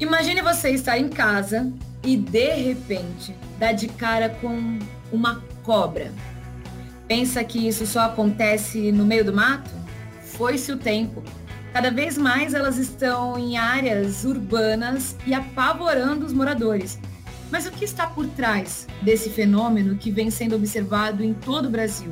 Imagine você estar em casa e de repente dar de cara com uma cobra. Pensa que isso só acontece no meio do mato? Foi-se o tempo. Cada vez mais elas estão em áreas urbanas e apavorando os moradores. Mas o que está por trás desse fenômeno que vem sendo observado em todo o Brasil?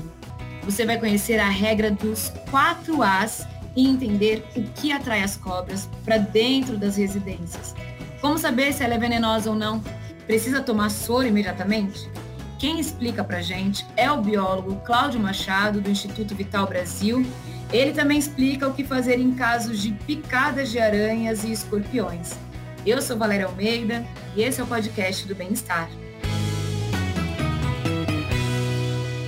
Você vai conhecer a regra dos 4 As e entender o que atrai as cobras para dentro das residências. Como saber se ela é venenosa ou não? Precisa tomar soro imediatamente? Quem explica para gente é o biólogo Cláudio Machado, do Instituto Vital Brasil. Ele também explica o que fazer em casos de picadas de aranhas e escorpiões. Eu sou Valéria Almeida e esse é o podcast do Bem-Estar.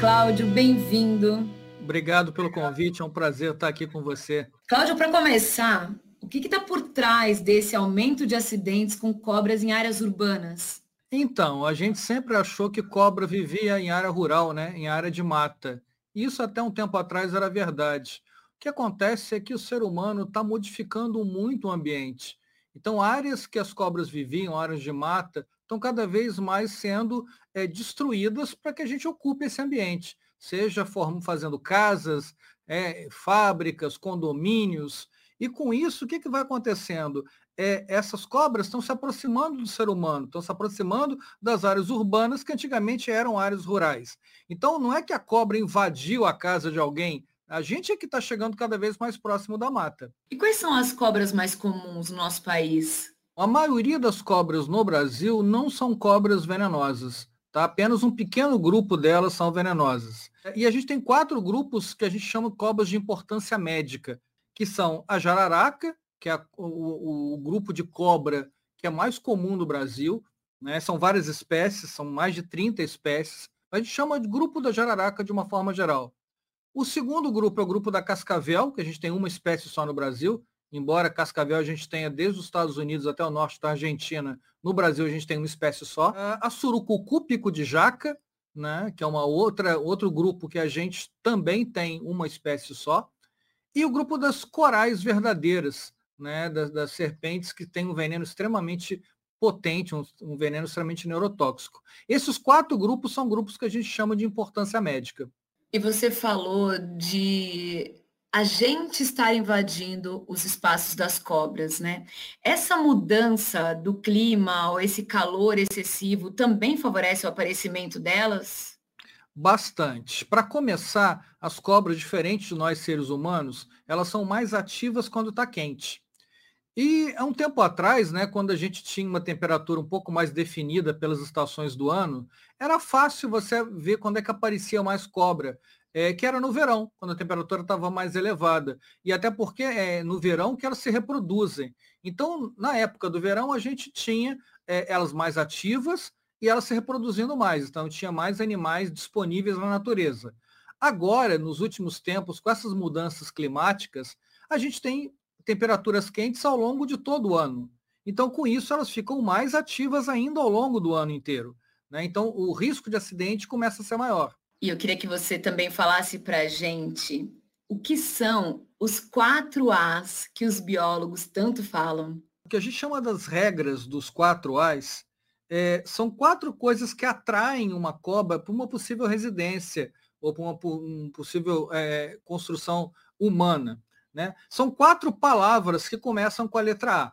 Cláudio, bem-vindo. Obrigado pelo convite, é um prazer estar aqui com você. Cláudio, para começar, o que está por trás desse aumento de acidentes com cobras em áreas urbanas? Então, a gente sempre achou que cobra vivia em área rural, né? em área de mata. Isso até um tempo atrás era verdade. O que acontece é que o ser humano está modificando muito o ambiente. Então, áreas que as cobras viviam, áreas de mata, estão cada vez mais sendo é, destruídas para que a gente ocupe esse ambiente seja fazendo casas, é, fábricas, condomínios. E com isso, o que, que vai acontecendo? É, essas cobras estão se aproximando do ser humano, estão se aproximando das áreas urbanas que antigamente eram áreas rurais. Então, não é que a cobra invadiu a casa de alguém, a gente é que está chegando cada vez mais próximo da mata. E quais são as cobras mais comuns no nosso país? A maioria das cobras no Brasil não são cobras venenosas. Tá? Apenas um pequeno grupo delas são venenosas. E a gente tem quatro grupos que a gente chama de cobras de importância médica, que são a jararaca, que é o, o, grupo de cobra que é mais comum no Brasil. Né? São várias espécies, são mais de 30 espécies. A gente chama de grupo da jararaca de uma forma geral. O segundo grupo é o grupo da cascavel, que a gente tem uma espécie só no Brasil, embora cascavel a gente tenha desde os Estados Unidos até o norte da Argentina, no Brasil a gente tem uma espécie só. Ah, a surucucu pico de jaca, né, que é uma outra outro grupo que a gente também tem uma espécie só. E o grupo das corais verdadeiras, né, das, das serpentes que tem um veneno extremamente potente, um, um veneno extremamente neurotóxico. Esses quatro grupos são grupos que a gente chama de importância médica. E você falou de a gente estar invadindo os espaços das cobras, né? Essa mudança do clima ou esse calor excessivo também favorece o aparecimento delas? Bastante. Para começar, as cobras, diferentes de nós seres humanos, elas são mais ativas quando está quente. E há um tempo atrás, né, quando a gente tinha uma temperatura um pouco mais definida pelas estações do ano, era fácil você ver quando é que aparecia mais cobra é, que era no verão, quando a temperatura estava mais elevada. E até porque é no verão que elas se reproduzem. Então, na época do verão, a gente tinha é, elas mais ativas e elas se reproduzindo mais. Então, tinha mais animais disponíveis na natureza. Agora, nos últimos tempos, com essas mudanças climáticas, a gente tem temperaturas quentes ao longo de todo o ano. Então, com isso, elas ficam mais ativas ainda ao longo do ano inteiro. Né? Então, o risco de acidente começa a ser maior. E eu queria que você também falasse para a gente o que são os quatro As que os biólogos tanto falam. O que a gente chama das regras dos quatro As é, são quatro coisas que atraem uma cobra para uma possível residência ou para uma um possível é, construção humana. Né? São quatro palavras que começam com a letra A.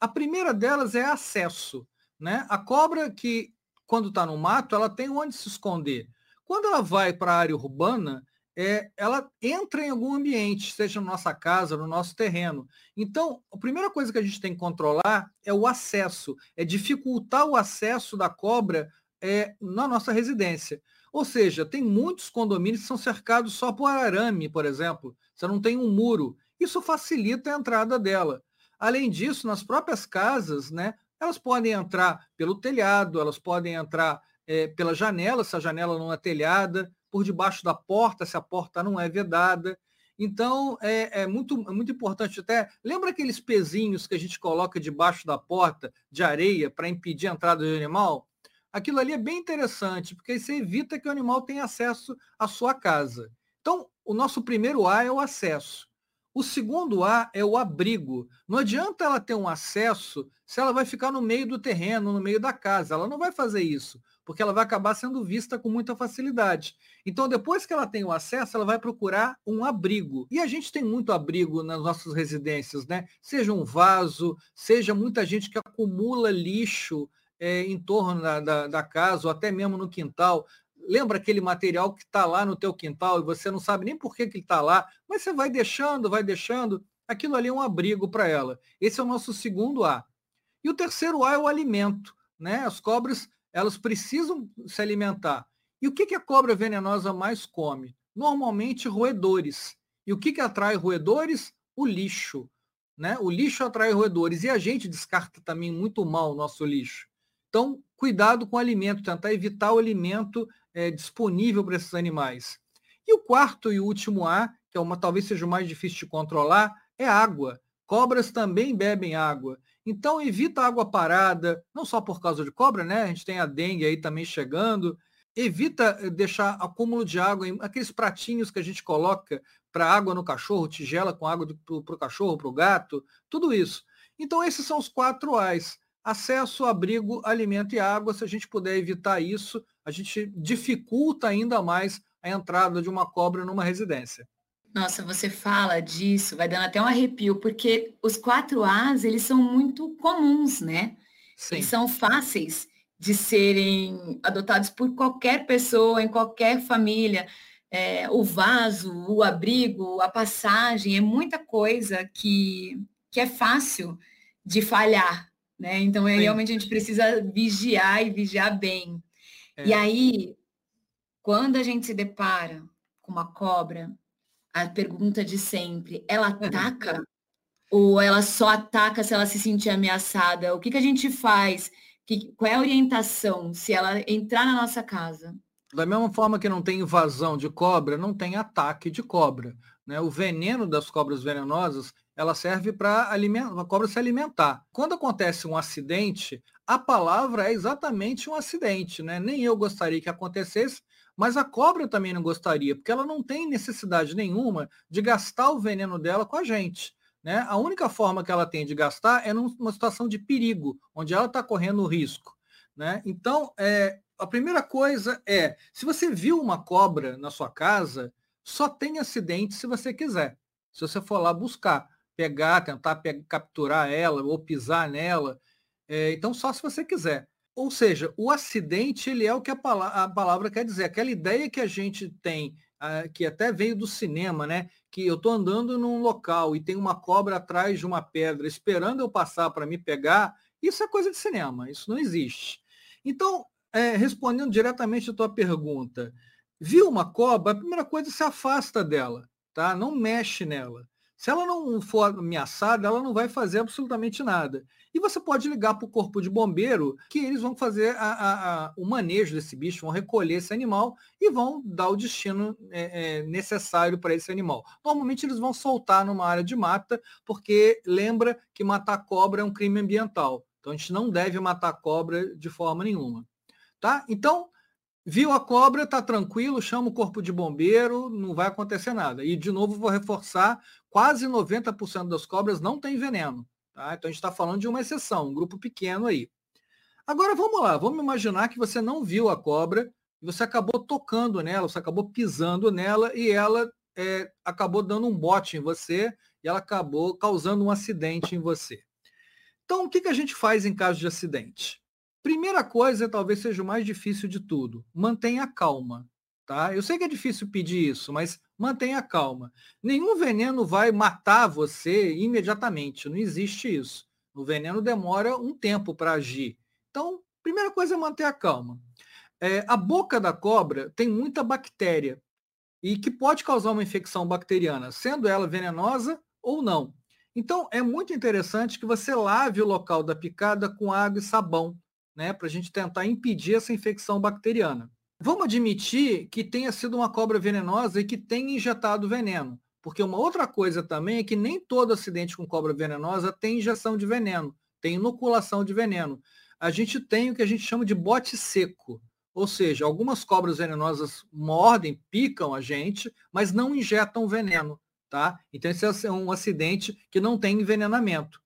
A primeira delas é acesso. Né? A cobra que, quando está no mato, ela tem onde se esconder. Quando ela vai para a área urbana, é, ela entra em algum ambiente, seja na nossa casa, no nosso terreno. Então, a primeira coisa que a gente tem que controlar é o acesso, é dificultar o acesso da cobra é, na nossa residência. Ou seja, tem muitos condomínios que são cercados só por arame, por exemplo. Você não tem um muro. Isso facilita a entrada dela. Além disso, nas próprias casas, né, elas podem entrar pelo telhado, elas podem entrar é, pela janela, se a janela não é telhada, por debaixo da porta, se a porta não é vedada. Então, é, é, muito, é muito importante até. Lembra aqueles pezinhos que a gente coloca debaixo da porta de areia para impedir a entrada do animal? Aquilo ali é bem interessante, porque isso evita que o animal tenha acesso à sua casa. Então, o nosso primeiro A é o acesso. O segundo A é o abrigo. Não adianta ela ter um acesso se ela vai ficar no meio do terreno, no meio da casa. Ela não vai fazer isso, porque ela vai acabar sendo vista com muita facilidade. Então, depois que ela tem o acesso, ela vai procurar um abrigo. E a gente tem muito abrigo nas nossas residências, né? Seja um vaso, seja muita gente que acumula lixo é, em torno da, da, da casa, ou até mesmo no quintal lembra aquele material que está lá no teu quintal e você não sabe nem por que, que ele está lá, mas você vai deixando, vai deixando, aquilo ali é um abrigo para ela. Esse é o nosso segundo A. E o terceiro A é o alimento. Né? As cobras, elas precisam se alimentar. E o que, que a cobra venenosa mais come? Normalmente roedores. E o que, que atrai roedores? O lixo. Né? O lixo atrai roedores. E a gente descarta também muito mal o nosso lixo. Então, cuidado com o alimento, tentar evitar o alimento é, disponível para esses animais. E o quarto e último A, que é uma talvez seja o mais difícil de controlar, é água. Cobras também bebem água. Então evita água parada, não só por causa de cobra, né? A gente tem a dengue aí também chegando. Evita eh, deixar acúmulo de água em aqueles pratinhos que a gente coloca para água no cachorro, tigela com água para o cachorro, para o gato, tudo isso. Então esses são os quatro A's acesso, abrigo, alimento e água. Se a gente puder evitar isso, a gente dificulta ainda mais a entrada de uma cobra numa residência. Nossa, você fala disso, vai dando até um arrepio, porque os quatro As, eles são muito comuns, né? Sim. Eles são fáceis de serem adotados por qualquer pessoa, em qualquer família. É, o vaso, o abrigo, a passagem, é muita coisa que, que é fácil de falhar, né? Então, é, realmente a gente precisa vigiar e vigiar bem. É. E aí, quando a gente se depara com uma cobra, a pergunta de sempre, ela ataca? ou ela só ataca se ela se sentir ameaçada? O que, que a gente faz? Que, qual é a orientação se ela entrar na nossa casa? Da mesma forma que não tem invasão de cobra, não tem ataque de cobra. Né? O veneno das cobras venenosas ela serve para a cobra se alimentar. Quando acontece um acidente, a palavra é exatamente um acidente, né? Nem eu gostaria que acontecesse, mas a cobra também não gostaria, porque ela não tem necessidade nenhuma de gastar o veneno dela com a gente. Né? A única forma que ela tem de gastar é numa situação de perigo, onde ela está correndo risco. Né? Então, é, a primeira coisa é, se você viu uma cobra na sua casa, só tem acidente se você quiser. Se você for lá buscar pegar, tentar pe capturar ela ou pisar nela. É, então, só se você quiser. Ou seja, o acidente ele é o que a, pala a palavra quer dizer. Aquela ideia que a gente tem, uh, que até veio do cinema, né? Que eu estou andando num local e tem uma cobra atrás de uma pedra esperando eu passar para me pegar, isso é coisa de cinema, isso não existe. Então, é, respondendo diretamente a tua pergunta, viu uma cobra, a primeira coisa se afasta dela, tá? Não mexe nela. Se ela não for ameaçada, ela não vai fazer absolutamente nada. E você pode ligar para o corpo de bombeiro, que eles vão fazer a, a, a, o manejo desse bicho, vão recolher esse animal e vão dar o destino é, é, necessário para esse animal. Normalmente eles vão soltar numa área de mata, porque lembra que matar cobra é um crime ambiental. Então a gente não deve matar cobra de forma nenhuma. Tá? Então, Viu a cobra, tá tranquilo, chama o corpo de bombeiro, não vai acontecer nada. E de novo vou reforçar, quase 90% das cobras não tem veneno. Tá? Então a gente está falando de uma exceção, um grupo pequeno aí. Agora vamos lá, vamos imaginar que você não viu a cobra, você acabou tocando nela, você acabou pisando nela e ela é, acabou dando um bote em você e ela acabou causando um acidente em você. Então o que, que a gente faz em caso de acidente? Primeira coisa, talvez seja o mais difícil de tudo, mantenha calma. Tá? Eu sei que é difícil pedir isso, mas mantenha calma. Nenhum veneno vai matar você imediatamente, não existe isso. O veneno demora um tempo para agir. Então, primeira coisa é manter a calma. É, a boca da cobra tem muita bactéria e que pode causar uma infecção bacteriana, sendo ela venenosa ou não. Então, é muito interessante que você lave o local da picada com água e sabão né, para a gente tentar impedir essa infecção bacteriana. Vamos admitir que tenha sido uma cobra venenosa e que tenha injetado veneno, porque uma outra coisa também é que nem todo acidente com cobra venenosa tem injeção de veneno, tem inoculação de veneno. A gente tem o que a gente chama de bote seco, ou seja, algumas cobras venenosas mordem, picam a gente, mas não injetam veneno. tá? Então esse é um acidente que não tem envenenamento.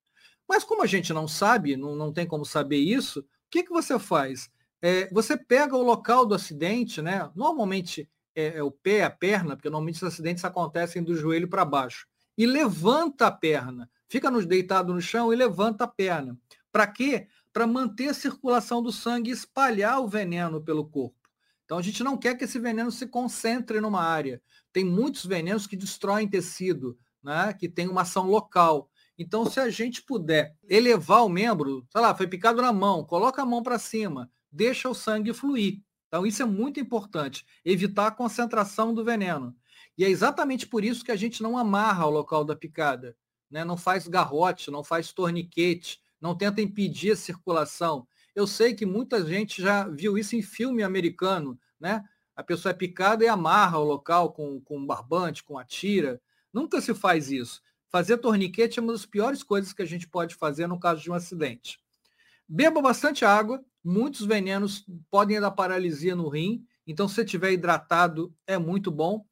Mas como a gente não sabe, não, não tem como saber isso, o que, que você faz? É, você pega o local do acidente, né? Normalmente é, é, o pé, a perna, porque normalmente os acidentes acontecem do joelho para baixo, e levanta a perna. Fica nos deitado no chão e levanta a perna. Para quê? Para manter a circulação do sangue e espalhar o veneno pelo corpo. Então a gente não quer que esse veneno se concentre numa área. Tem muitos venenos que destroem tecido, né? que tem uma ação local. Então, se a gente puder elevar o membro, sei lá, foi picado na mão, coloca a mão para cima, deixa o sangue fluir. Então, isso é muito importante, evitar a concentração do veneno. E é exatamente por isso que a gente não amarra o local da picada, né? não faz garrote, não faz torniquete, não tenta impedir a circulação. Eu sei que muita gente já viu isso em filme americano, né? A pessoa é picada e amarra o local com, com barbante, com a tira. Nunca se faz isso. Fazer torniquete é uma das piores coisas que a gente pode fazer no caso de um acidente. Beba bastante água, muitos venenos podem dar paralisia no rim, então se estiver hidratado é muito bom.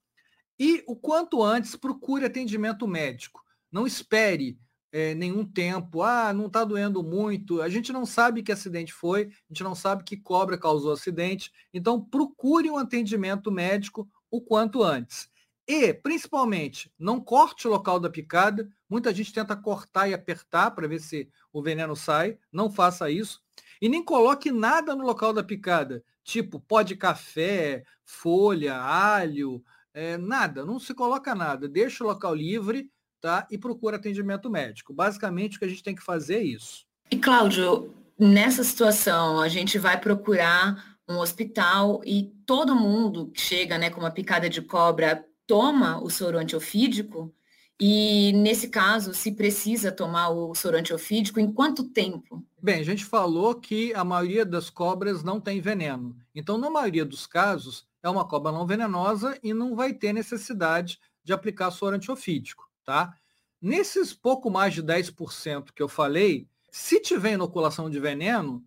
E o quanto antes procure atendimento médico. Não espere é, nenhum tempo, ah, não está doendo muito. A gente não sabe que acidente foi, a gente não sabe que cobra causou acidente. Então procure um atendimento médico o quanto antes. E, principalmente, não corte o local da picada. Muita gente tenta cortar e apertar para ver se o veneno sai. Não faça isso. E nem coloque nada no local da picada, tipo pó de café, folha, alho, é, nada. Não se coloca nada. Deixa o local livre tá? e procura atendimento médico. Basicamente, o que a gente tem que fazer é isso. E, Cláudio, nessa situação, a gente vai procurar um hospital e todo mundo que chega né, com uma picada de cobra toma o soro antiofídico? E, nesse caso, se precisa tomar o soro antiofídico, em quanto tempo? Bem, a gente falou que a maioria das cobras não tem veneno. Então, na maioria dos casos, é uma cobra não venenosa e não vai ter necessidade de aplicar soro antiofídico, tá? Nesses pouco mais de 10% que eu falei, se tiver inoculação de veneno,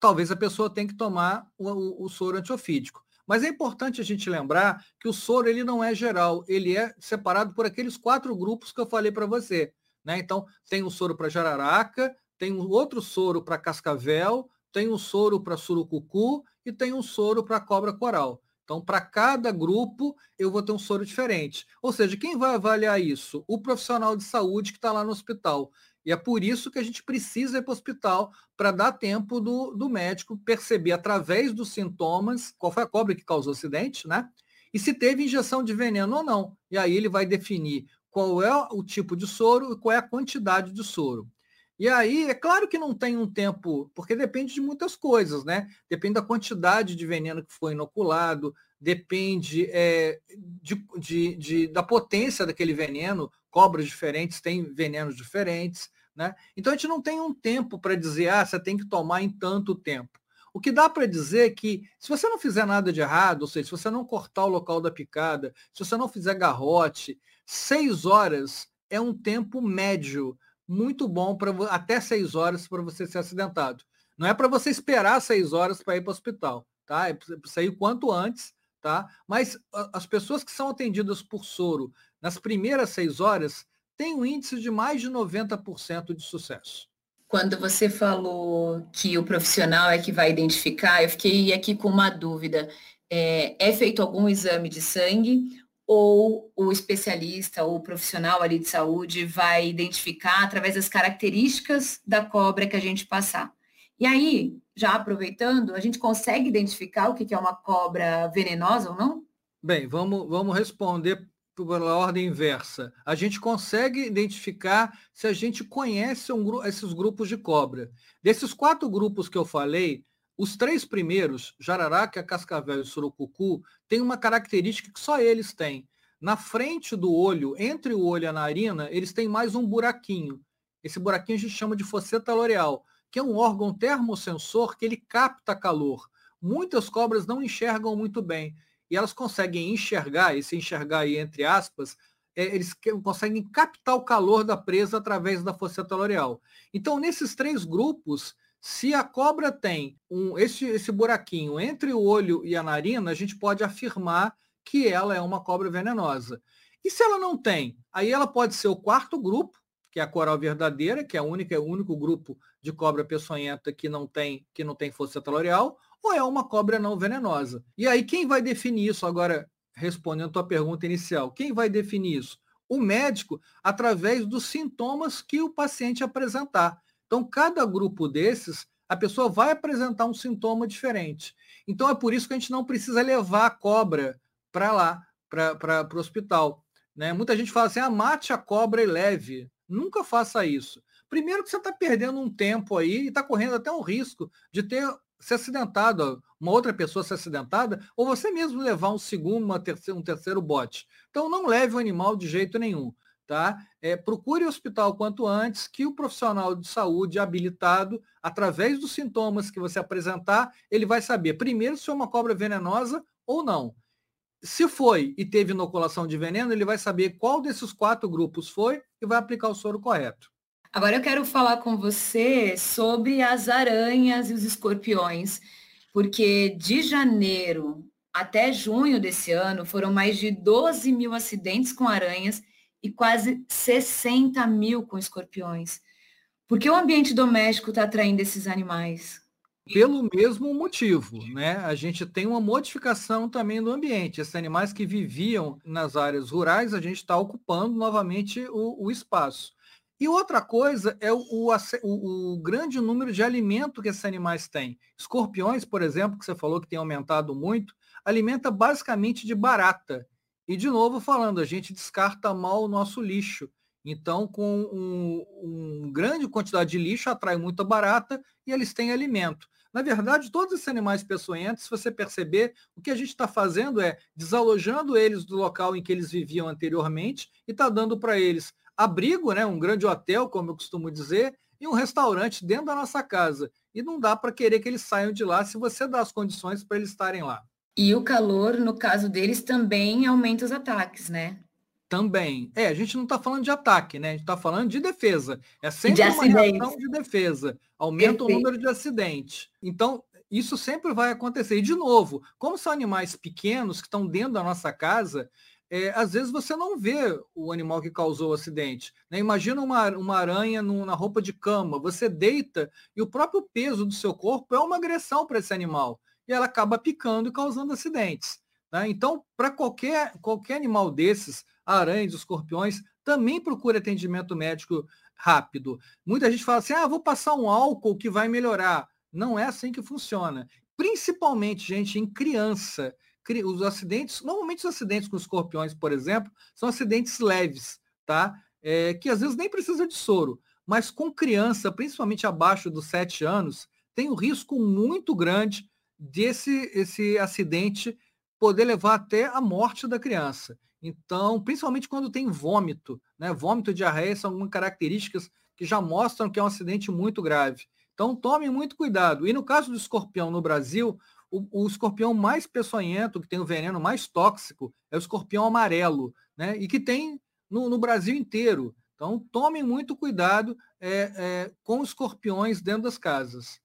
talvez a pessoa tenha que tomar o, o, o soro antiofídico. Mas é importante a gente lembrar que o soro ele não é geral, ele é separado por aqueles quatro grupos que eu falei para você. Né? Então, tem um soro para jararaca, tem um outro soro para cascavel, tem um soro para surucucu e tem um soro para cobra coral. Então, para cada grupo, eu vou ter um soro diferente. Ou seja, quem vai avaliar isso? O profissional de saúde que está lá no hospital. E é por isso que a gente precisa ir para o hospital para dar tempo do, do médico perceber através dos sintomas qual foi a cobra que causou o acidente, né? E se teve injeção de veneno ou não. E aí ele vai definir qual é o tipo de soro e qual é a quantidade de soro. E aí, é claro que não tem um tempo, porque depende de muitas coisas, né? Depende da quantidade de veneno que foi inoculado, depende é, de, de, de, da potência daquele veneno. Cobras diferentes têm venenos diferentes. Né? Então a gente não tem um tempo para dizer, ah, você tem que tomar em tanto tempo. O que dá para dizer é que se você não fizer nada de errado, ou seja, se você não cortar o local da picada, se você não fizer garrote, seis horas é um tempo médio muito bom para até seis horas para você ser acidentado. Não é para você esperar seis horas para ir para o hospital, tá? É para sair o quanto antes, tá? Mas as pessoas que são atendidas por soro nas primeiras seis horas, tem um índice de mais de 90% de sucesso. Quando você falou que o profissional é que vai identificar, eu fiquei aqui com uma dúvida. É, é feito algum exame de sangue ou o especialista ou o profissional ali de saúde vai identificar através das características da cobra que a gente passar? E aí, já aproveitando, a gente consegue identificar o que é uma cobra venenosa ou não? Bem, vamos, vamos responder pela ordem inversa. A gente consegue identificar se a gente conhece um, esses grupos de cobra. Desses quatro grupos que eu falei, os três primeiros, jararaca, cascavel e surucucu, têm uma característica que só eles têm. Na frente do olho, entre o olho e a narina, eles têm mais um buraquinho. Esse buraquinho a gente chama de fosseta loreal, que é um órgão termosensor que ele capta calor. Muitas cobras não enxergam muito bem e elas conseguem enxergar, e se enxergar aí entre aspas, é, eles conseguem captar o calor da presa através da fosseta loreal. Então, nesses três grupos, se a cobra tem um, esse, esse buraquinho entre o olho e a narina, a gente pode afirmar que ela é uma cobra venenosa. E se ela não tem? Aí ela pode ser o quarto grupo, que é a coral verdadeira, que é a única, é o único grupo de cobra peçonhenta que não tem que não tem força ou é uma cobra não venenosa. E aí quem vai definir isso agora, respondendo a tua pergunta inicial, quem vai definir isso? O médico, através dos sintomas que o paciente apresentar. Então, cada grupo desses, a pessoa vai apresentar um sintoma diferente. Então, é por isso que a gente não precisa levar a cobra para lá, para o hospital. Né? Muita gente fala assim, ah, mate a cobra e leve. Nunca faça isso. Primeiro que você está perdendo um tempo aí e está correndo até um risco de ter se acidentado, uma outra pessoa se acidentada, ou você mesmo levar um segundo, uma terceiro, um terceiro bote. Então não leve o animal de jeito nenhum. Tá? É, procure o hospital quanto antes, que o profissional de saúde habilitado, através dos sintomas que você apresentar, ele vai saber primeiro se é uma cobra venenosa ou não. Se foi e teve inoculação de veneno, ele vai saber qual desses quatro grupos foi e vai aplicar o soro correto. Agora eu quero falar com você sobre as aranhas e os escorpiões, porque de janeiro até junho desse ano foram mais de 12 mil acidentes com aranhas e quase 60 mil com escorpiões. Por que o ambiente doméstico está atraindo esses animais? pelo mesmo motivo, né? A gente tem uma modificação também do ambiente. Esses animais que viviam nas áreas rurais, a gente está ocupando novamente o, o, espaço. E outra coisa é o, o, o, grande número de alimento que esses animais têm. Escorpiões, por exemplo, que você falou que tem aumentado muito, alimenta basicamente de barata. E, de novo, falando, a gente descarta mal o nosso lixo. Então, com um, um grande quantidade de lixo, atrai muita barata e eles têm alimento. Na verdade, todos esses animais peçonhentos, se você perceber, o que a gente está fazendo é desalojando eles do local em que eles viviam anteriormente e está dando para eles abrigo, né, um grande hotel, como eu costumo dizer, e um restaurante dentro da nossa casa. E não dá para querer que eles saiam de lá se você dá as condições para eles estarem lá. E o calor, no caso deles, também aumenta os ataques, né? Também. É, a gente não está falando de ataque, né? A gente está falando de defesa. É sempre de uma reação de defesa. Aumenta Perfeito. o número de acidentes. Então, isso sempre vai acontecer. E, de novo, como são animais pequenos que estão dentro da nossa casa, é, às vezes você não vê o animal que causou o acidente. Né? Imagina uma, uma aranha no, na roupa de cama. Você deita e o próprio peso do seu corpo é uma agressão para esse animal. E ela acaba picando e causando acidentes. Né? Então, para qualquer, qualquer animal desses, aranhas, escorpiões, também procure atendimento médico rápido. Muita gente fala assim, ah, vou passar um álcool que vai melhorar. Não é assim que funciona. Principalmente, gente, em criança. Os acidentes, normalmente os acidentes com escorpiões, por exemplo, são acidentes leves, tá? É, que às vezes nem precisa de soro. Mas com criança, principalmente abaixo dos 7 anos, tem um risco muito grande desse esse acidente poder levar até a morte da criança. Então, principalmente quando tem vômito, né? Vômito e diarreia são algumas características que já mostram que é um acidente muito grave. Então, tome muito cuidado. E no caso do escorpião no Brasil, o, o, escorpião mais peçonhento, que tem o veneno mais tóxico, é o escorpião amarelo, né? E que tem no, no Brasil inteiro. Então, tome muito cuidado é, é, com escorpiões dentro das casas.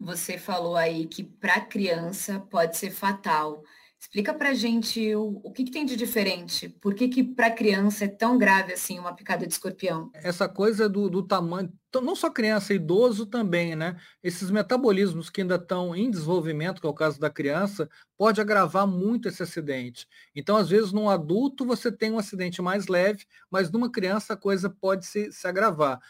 Você falou aí que para criança pode ser fatal. Explica pra gente o, o que, que tem de diferente. Por que, que para criança é tão grave assim uma picada de escorpião? Essa coisa do, do tamanho, não só criança, idoso também, né? Esses metabolismos que ainda estão em desenvolvimento, que é o caso da criança, pode agravar muito esse acidente. Então, às vezes, num adulto você tem um acidente mais leve, mas numa criança a coisa pode se, se agravar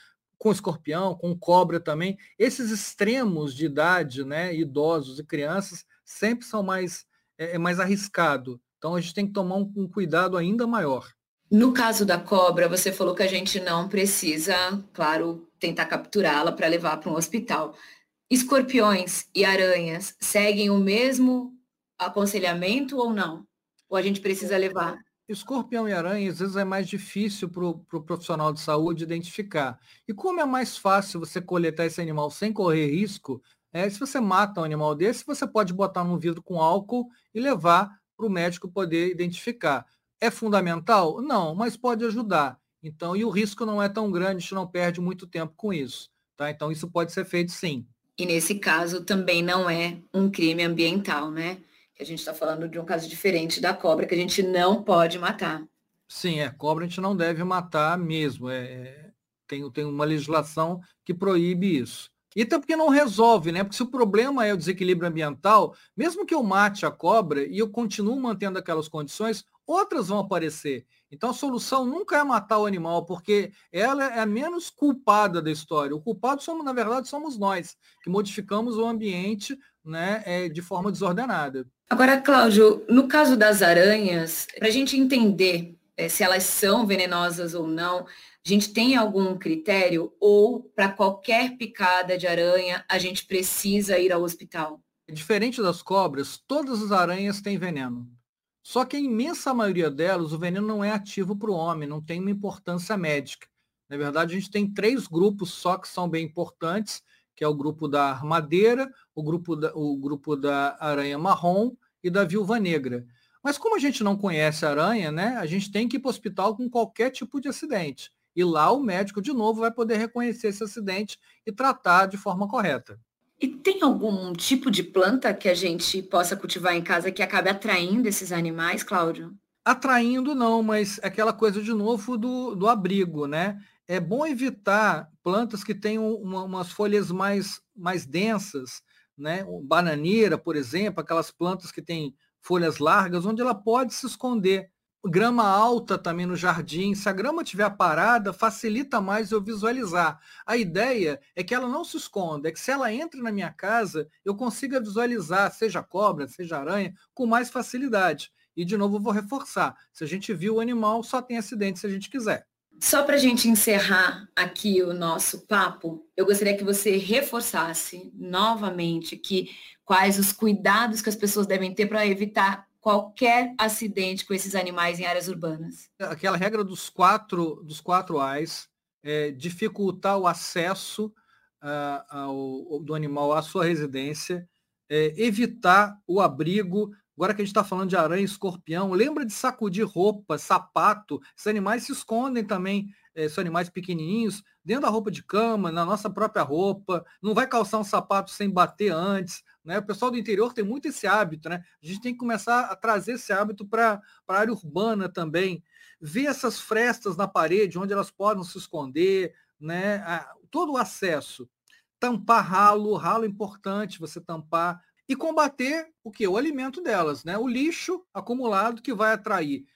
com escorpião, com cobra também. Esses extremos de idade, né, idosos e crianças, sempre são mais é, é mais arriscado. Então a gente tem que tomar um, um cuidado ainda maior. No caso da cobra, você falou que a gente não precisa, claro, tentar capturá-la para levar para um hospital. Escorpiões e aranhas seguem o mesmo aconselhamento ou não? Ou a gente precisa levar? Escorpião e aranha, às vezes, é mais difícil para o pro profissional de saúde identificar. E como é mais fácil você coletar esse animal sem correr risco, é, se você mata um animal desse, você pode botar num vidro com álcool e levar para o médico poder identificar. É fundamental? Não, mas pode ajudar. Então, e o risco não é tão grande, a gente não perde muito tempo com isso. Tá? Então, isso pode ser feito sim. E nesse caso também não é um crime ambiental, né? A gente está falando de um caso diferente da cobra, que a gente não pode matar. Sim, é, cobra a gente não deve matar mesmo. É, é, tem, tem uma legislação que proíbe isso. E até porque não resolve, né? Porque se o problema é o desequilíbrio ambiental, mesmo que eu mate a cobra e eu continuo mantendo aquelas condições, outras vão aparecer. Então a solução nunca é matar o animal, porque ela é a menos culpada da história. O culpado somos, na verdade, somos nós, que modificamos o ambiente né, é, de forma desordenada. Agora, Cláudio, no caso das aranhas, para a gente entender é, se elas são venenosas ou não, a gente tem algum critério ou para qualquer picada de aranha a gente precisa ir ao hospital? Diferente das cobras, todas as aranhas têm veneno. Só que a imensa maioria delas, o veneno não é ativo para o homem, não tem uma importância médica. Na verdade, a gente tem três grupos só que são bem importantes, que é o grupo da armadeira, o grupo da, o grupo da aranha marrom e da viúva negra. Mas como a gente não conhece a aranha, né, a gente tem que ir para o hospital com qualquer tipo de acidente. E lá o médico, de novo, vai poder reconhecer esse acidente e tratar de forma correta. E tem algum tipo de planta que a gente possa cultivar em casa que acabe atraindo esses animais, Cláudio? Atraindo não, mas é aquela coisa de novo do, do abrigo, né? É bom evitar plantas que tenham uma, umas folhas mais, mais densas, né? Bananeira, por exemplo, aquelas plantas que têm folhas largas, onde ela pode se esconder. Grama alta também no jardim. Se a grama estiver parada, facilita mais eu visualizar. A ideia é que ela não se esconda, é que se ela entra na minha casa, eu consiga visualizar, seja cobra, seja aranha, com mais facilidade. E de novo vou reforçar. Se a gente viu o animal, só tem acidente se a gente quiser. Só para a gente encerrar aqui o nosso papo, eu gostaria que você reforçasse novamente que quais os cuidados que as pessoas devem ter para evitar qualquer acidente com esses animais em áreas urbanas. Aquela regra dos quatro, dos quatro Ais, é, dificultar o acesso uh, ao, do animal à sua residência, é, evitar o abrigo Agora que a gente está falando de aranha e escorpião, lembra de sacudir roupa, sapato. Esses animais se escondem também, eh, são animais pequenininhos, dentro da roupa de cama, na nossa própria roupa. Não vai calçar um sapato sem bater antes. Né? O pessoal do interior tem muito esse hábito. Né? A gente tem que começar a trazer esse hábito para a área urbana também. Ver essas frestas na parede, onde elas podem se esconder, né? todo o acesso. Tampar ralo, ralo é importante você tampar e combater o que? O alimento delas, né? O lixo acumulado que vai atrair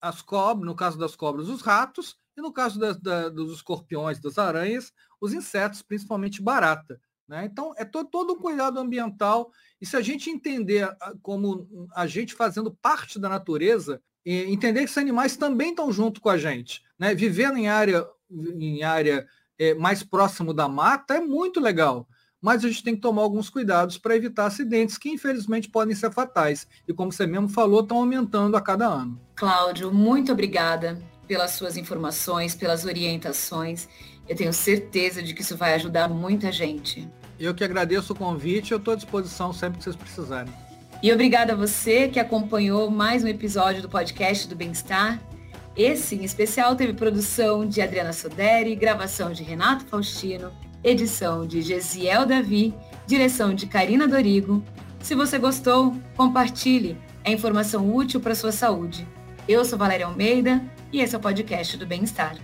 as cobras, no caso das cobras, os ratos, e no caso da, da, dos escorpiões, das aranhas, os insetos, principalmente barata. Né? Então, é to, todo o cuidado ambiental. E se a gente entender como a gente fazendo parte da natureza, entender que esses animais também estão junto com a gente. Né? Vivendo em área, em área é, mais próximo da mata é muito legal mas a gente tem que tomar alguns cuidados para evitar acidentes que infelizmente podem ser fatais. E como você mesmo falou, estão aumentando a cada ano. Cláudio, muito obrigada pelas suas informações, pelas orientações. Eu tenho certeza de que isso vai ajudar muita gente. Eu que agradeço o convite, eu estou à disposição sempre que vocês precisarem. E obrigada a você que acompanhou mais um episódio do podcast do Bem-Estar. Esse, em especial, teve produção de Adriana Soderi, gravação de Renato Faustino edição de Gesiel Davi, direção de Karina Dorigo. Se você gostou, compartilhe. É informação útil para sua saúde. Eu sou Valéria Almeida e esse é o podcast do Bem-Estar.